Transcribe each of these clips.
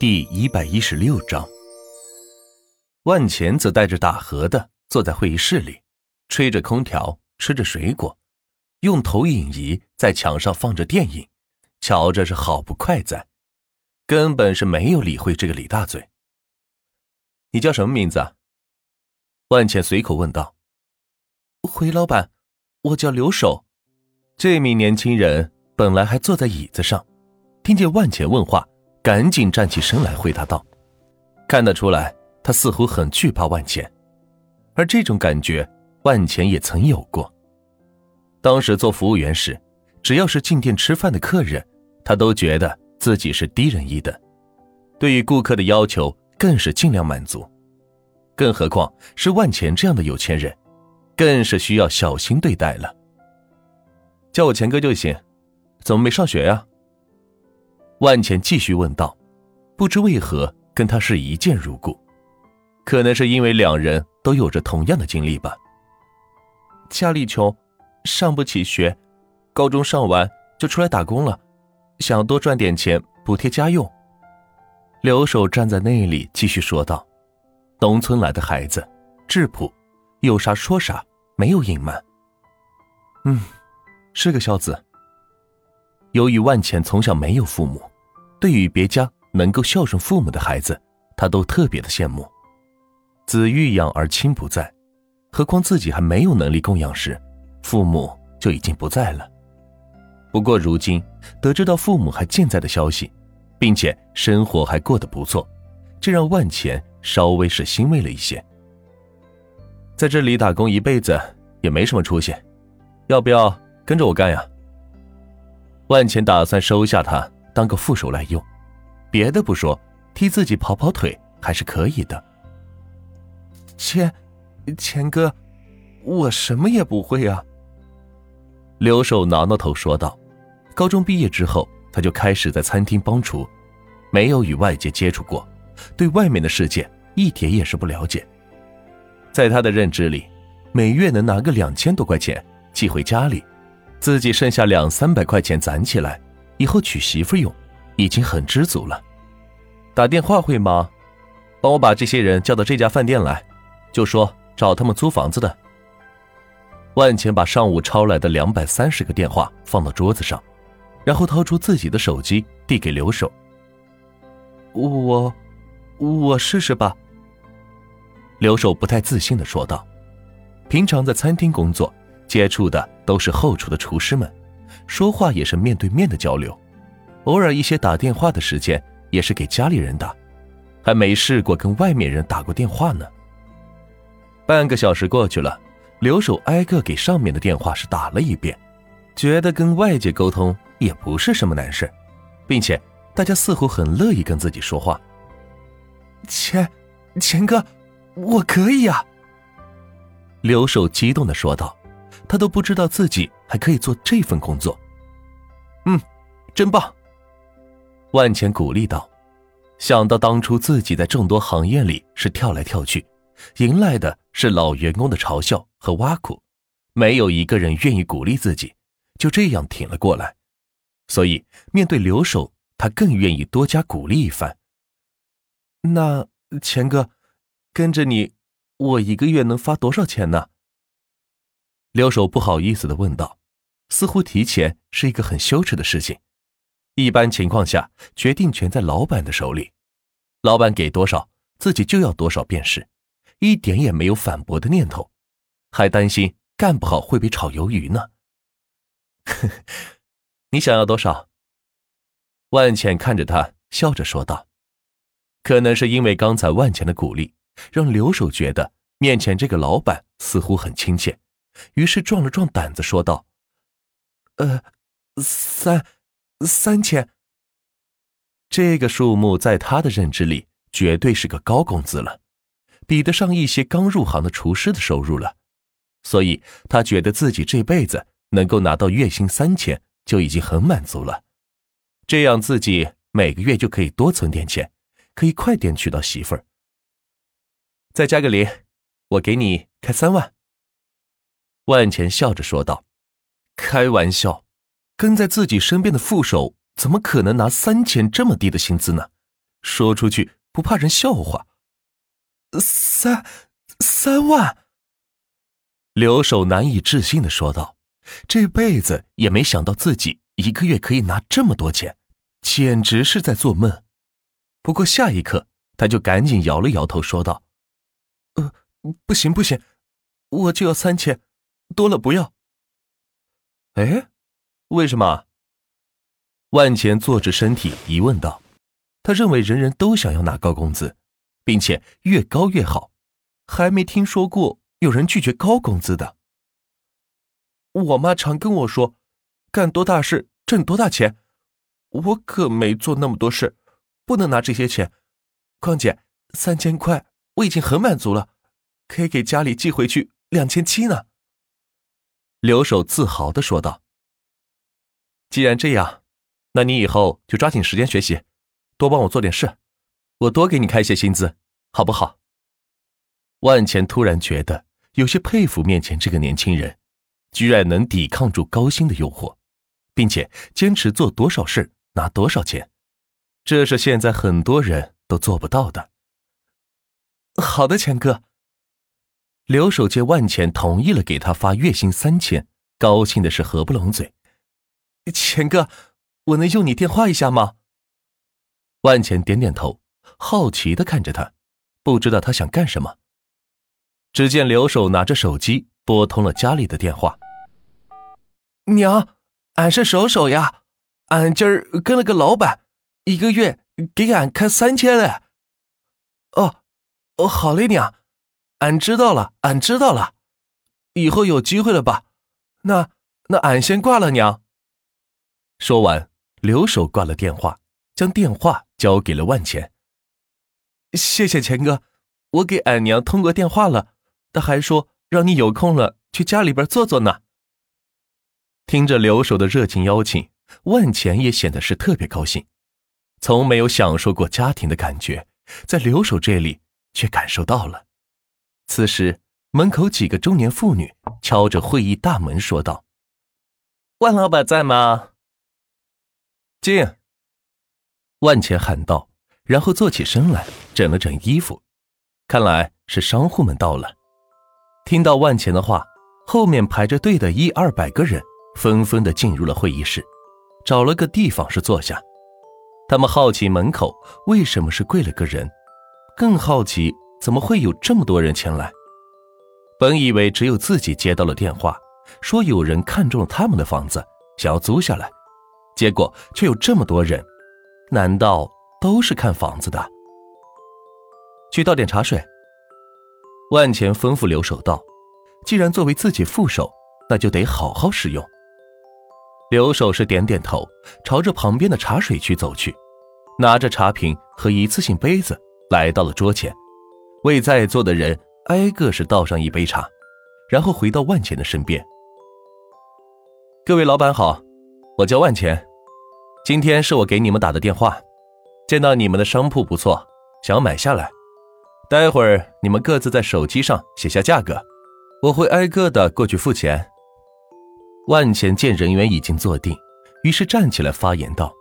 第一百一十六章，万钱则带着打荷的坐在会议室里，吹着空调，吃着水果，用投影仪在墙上放着电影，瞧着是好不快哉，根本是没有理会这个李大嘴。你叫什么名字啊？万钱随口问道。回老板，我叫刘守。这名年轻人本来还坐在椅子上，听见万钱问话。赶紧站起身来回答道：“看得出来，他似乎很惧怕万钱，而这种感觉，万钱也曾有过。当时做服务员时，只要是进店吃饭的客人，他都觉得自己是低人一等，对于顾客的要求更是尽量满足。更何况是万钱这样的有钱人，更是需要小心对待了。叫我钱哥就行，怎么没上学呀？”万钱继续问道：“不知为何跟他是一见如故，可能是因为两人都有着同样的经历吧。家里穷，上不起学，高中上完就出来打工了，想多赚点钱补贴家用。”刘守站在那里继续说道：“农村来的孩子，质朴，有啥说啥，没有隐瞒。嗯，是个孝子。由于万钱从小没有父母。”对于别家能够孝顺父母的孩子，他都特别的羡慕。子欲养而亲不在，何况自己还没有能力供养时，父母就已经不在了。不过如今得知到父母还健在的消息，并且生活还过得不错，这让万钱稍微是欣慰了一些。在这里打工一辈子也没什么出息，要不要跟着我干呀？万钱打算收下他。当个副手来用，别的不说，替自己跑跑腿还是可以的。钱，钱哥，我什么也不会啊。刘守挠挠头说道：“高中毕业之后，他就开始在餐厅帮厨，没有与外界接触过，对外面的世界一点也是不了解。在他的认知里，每月能拿个两千多块钱寄回家里，自己剩下两三百块钱攒起来。”以后娶媳妇用，已经很知足了。打电话会吗？帮我把这些人叫到这家饭店来，就说找他们租房子的。万钱把上午抄来的两百三十个电话放到桌子上，然后掏出自己的手机递给刘守。我，我试试吧。刘守不太自信的说道。平常在餐厅工作，接触的都是后厨的厨师们。说话也是面对面的交流，偶尔一些打电话的时间也是给家里人打，还没试过跟外面人打过电话呢。半个小时过去了，刘守挨个给上面的电话是打了一遍，觉得跟外界沟通也不是什么难事，并且大家似乎很乐意跟自己说话。钱，钱哥，我可以呀！刘守激动的说道。他都不知道自己还可以做这份工作，嗯，真棒！万钱鼓励道。想到当初自己在众多行业里是跳来跳去，迎来的是老员工的嘲笑和挖苦，没有一个人愿意鼓励自己，就这样挺了过来。所以面对留守，他更愿意多加鼓励一番。那钱哥，跟着你，我一个月能发多少钱呢？刘守不好意思的问道：“似乎提钱是一个很羞耻的事情。一般情况下，决定权在老板的手里，老板给多少，自己就要多少便是，一点也没有反驳的念头，还担心干不好会被炒鱿鱼呢。”“你想要多少？”万茜看着他，笑着说道。可能是因为刚才万茜的鼓励，让刘守觉得面前这个老板似乎很亲切。于是壮了壮胆子说道：“呃，三三千。这个数目在他的认知里绝对是个高工资了，比得上一些刚入行的厨师的收入了。所以他觉得自己这辈子能够拿到月薪三千就已经很满足了。这样自己每个月就可以多存点钱，可以快点娶到媳妇儿。再加个零，我给你开三万。”万钱笑着说道：“开玩笑，跟在自己身边的副手怎么可能拿三千这么低的薪资呢？说出去不怕人笑话。三三万！刘守难以置信的说道：“这辈子也没想到自己一个月可以拿这么多钱，简直是在做梦。”不过下一刻，他就赶紧摇了摇头，说道：“呃，不行不行，我就要三千，多了不要。”哎，为什么？万钱坐直身体，疑问道：“他认为人人都想要拿高工资，并且越高越好，还没听说过有人拒绝高工资的。”我妈常跟我说：“干多大事挣多大钱。”我可没做那么多事，不能拿这些钱。况且三千块我已经很满足了，可以给家里寄回去两千七呢。”留守自豪的说道。“既然这样。”那你以后就抓紧时间学习，多帮我做点事，我多给你开些薪资，好不好？万钱突然觉得有些佩服面前这个年轻人，居然能抵抗住高薪的诱惑，并且坚持做多少事拿多少钱，这是现在很多人都做不到的。好的，钱哥。刘守见万钱同意了给他发月薪三千，高兴的是合不拢嘴。钱哥。我能用你电话一下吗？万钱点点头，好奇的看着他，不知道他想干什么。只见刘守拿着手机拨通了家里的电话。娘，俺是守守呀，俺今儿跟了个老板，一个月给俺开三千嘞。哦，哦，好嘞，娘，俺知道了，俺知道了，以后有机会了吧？那那俺先挂了，娘。说完。留守挂了电话，将电话交给了万钱。谢谢钱哥，我给俺娘通过电话了，他还说让你有空了去家里边坐坐呢。听着留守的热情邀请，万钱也显得是特别高兴，从没有享受过家庭的感觉，在留守这里却感受到了。此时，门口几个中年妇女敲着会议大门说道：“万老板在吗？”进。万钱喊道，然后坐起身来，整了整衣服，看来是商户们到了。听到万钱的话，后面排着队的一二百个人纷纷的进入了会议室，找了个地方是坐下。他们好奇门口为什么是跪了个人，更好奇怎么会有这么多人前来。本以为只有自己接到了电话，说有人看中了他们的房子，想要租下来。结果却有这么多人，难道都是看房子的？去倒点茶水。万钱吩咐刘守道：“既然作为自己副手，那就得好好使用。”刘守是点点头，朝着旁边的茶水区走去，拿着茶瓶和一次性杯子来到了桌前，为在座的人挨个是倒上一杯茶，然后回到万钱的身边：“各位老板好，我叫万钱。”今天是我给你们打的电话，见到你们的商铺不错，想买下来。待会儿你们各自在手机上写下价格，我会挨个的过去付钱。万钱见人员已经坐定，于是站起来发言道：“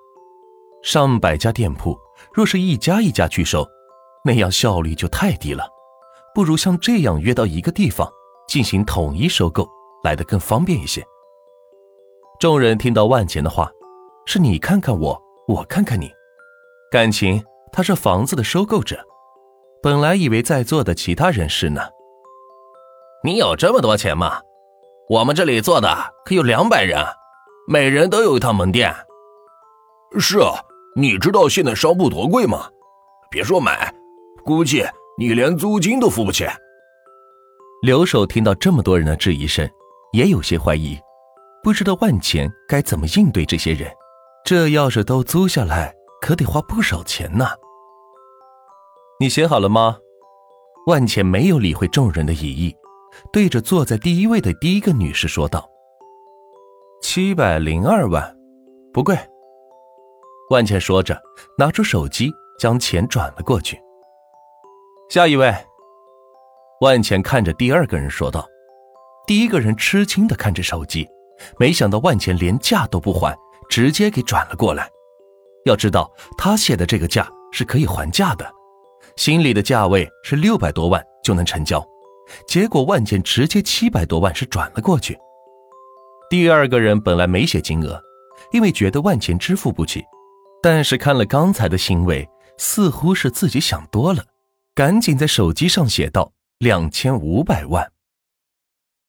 上百家店铺，若是一家一家去收，那样效率就太低了，不如像这样约到一个地方进行统一收购，来得更方便一些。”众人听到万钱的话。是你看看我，我看看你，感情他是房子的收购者。本来以为在座的其他人士呢。你有这么多钱吗？我们这里做的可有两百人，每人都有一套门店。是啊，你知道现在商铺多贵吗？别说买，估计你连租金都付不起。留守听到这么多人的质疑声，也有些怀疑，不知道万钱该怎么应对这些人。这要是都租下来，可得花不少钱呢。你写好了吗？万茜没有理会众人的疑义，对着坐在第一位的第一个女士说道：“七百零二万，不贵。”万茜说着，拿出手机将钱转了过去。下一位，万茜看着第二个人说道。第一个人吃惊的看着手机，没想到万茜连价都不还。直接给转了过来。要知道，他写的这个价是可以还价的，心里的价位是六百多万就能成交，结果万茜直接七百多万是转了过去。第二个人本来没写金额，因为觉得万茜支付不起，但是看了刚才的行为，似乎是自己想多了，赶紧在手机上写道：两千五百万。